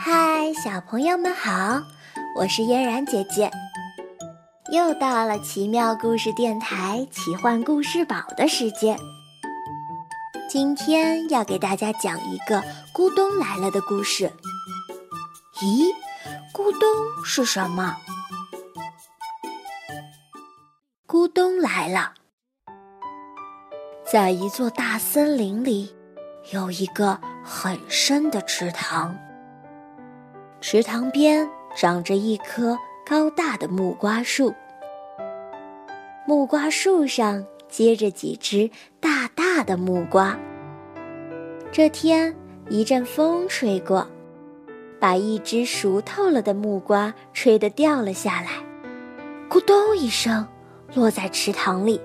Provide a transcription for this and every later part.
嗨，小朋友们好，我是嫣然姐姐。又到了奇妙故事电台奇幻故事宝的时间。今天要给大家讲一个咕咚来了的故事。咦，咕咚是什么？咕咚来了，在一座大森林里，有一个很深的池塘。池塘边长着一棵高大的木瓜树，木瓜树上结着几只大大的木瓜。这天，一阵风吹过，把一只熟透了的木瓜吹得掉了下来，咕咚一声，落在池塘里。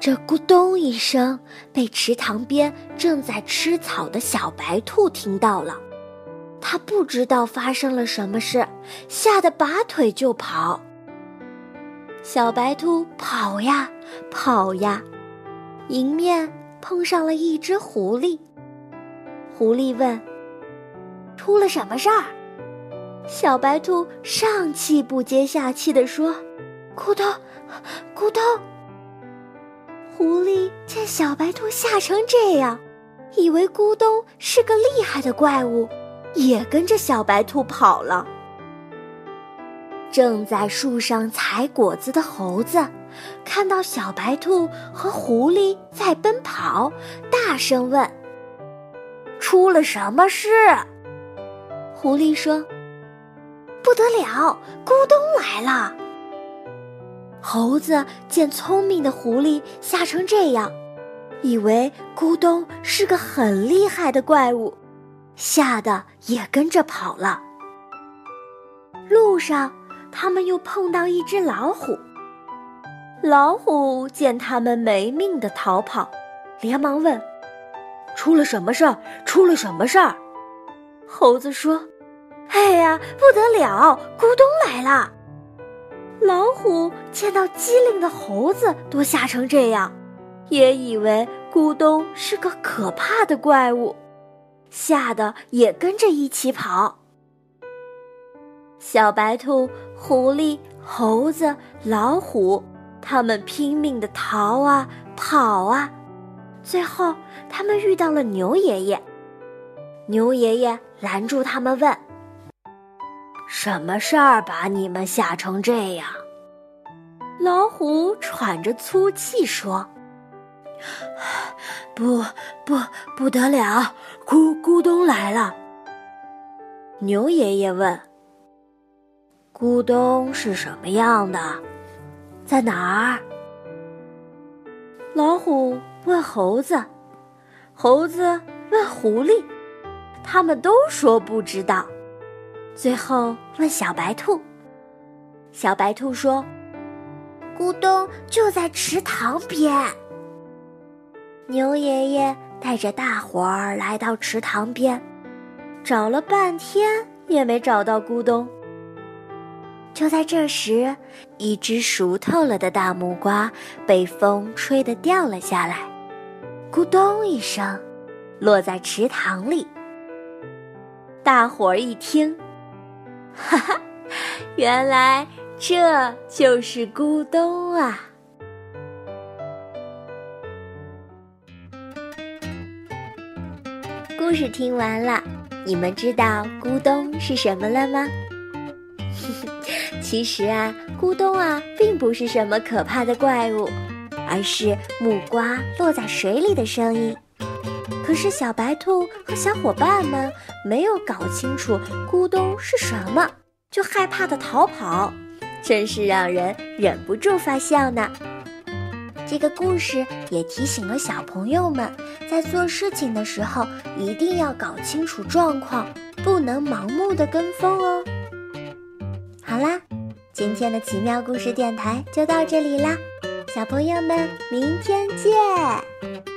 这咕咚一声被池塘边正在吃草的小白兔听到了。他不知道发生了什么事，吓得拔腿就跑。小白兔跑呀跑呀，迎面碰上了一只狐狸。狐狸问：“出了什么事儿？”小白兔上气不接下气地说：“咕咚，咕咚。”狐狸见小白兔吓成这样，以为咕咚是个厉害的怪物。也跟着小白兔跑了。正在树上采果子的猴子，看到小白兔和狐狸在奔跑，大声问：“出了什么事？”狐狸说：“不得了，咕咚来了。”猴子见聪明的狐狸吓成这样，以为咕咚是个很厉害的怪物。吓得也跟着跑了。路上，他们又碰到一只老虎。老虎见他们没命的逃跑，连忙问：“出了什么事儿？出了什么事儿？”猴子说：“哎呀，不得了，咕咚来了！”老虎见到机灵的猴子都吓成这样，也以为咕咚是个可怕的怪物。吓得也跟着一起跑。小白兔、狐狸、猴子、老虎，他们拼命的逃啊跑啊，最后他们遇到了牛爷爷。牛爷爷拦住他们问：“什么事儿把你们吓成这样？”老虎喘着粗气说。不不不得了！咕咕咚来了。牛爷爷问：“咕咚是什么样的？在哪儿？”老虎问猴子，猴子问狐狸，他们都说不知道。最后问小白兔，小白兔说：“咕咚就在池塘边。”牛爷爷带着大伙儿来到池塘边，找了半天也没找到咕咚。就在这时，一只熟透了的大木瓜被风吹得掉了下来，咕咚一声，落在池塘里。大伙儿一听，哈哈，原来这就是咕咚啊！故事听完了，你们知道咕咚是什么了吗？其实啊，咕咚啊，并不是什么可怕的怪物，而是木瓜落在水里的声音。可是小白兔和小伙伴们没有搞清楚咕咚是什么，就害怕的逃跑，真是让人忍不住发笑呢。这个故事也提醒了小朋友们，在做事情的时候一定要搞清楚状况，不能盲目的跟风哦。好啦，今天的奇妙故事电台就到这里啦，小朋友们，明天见。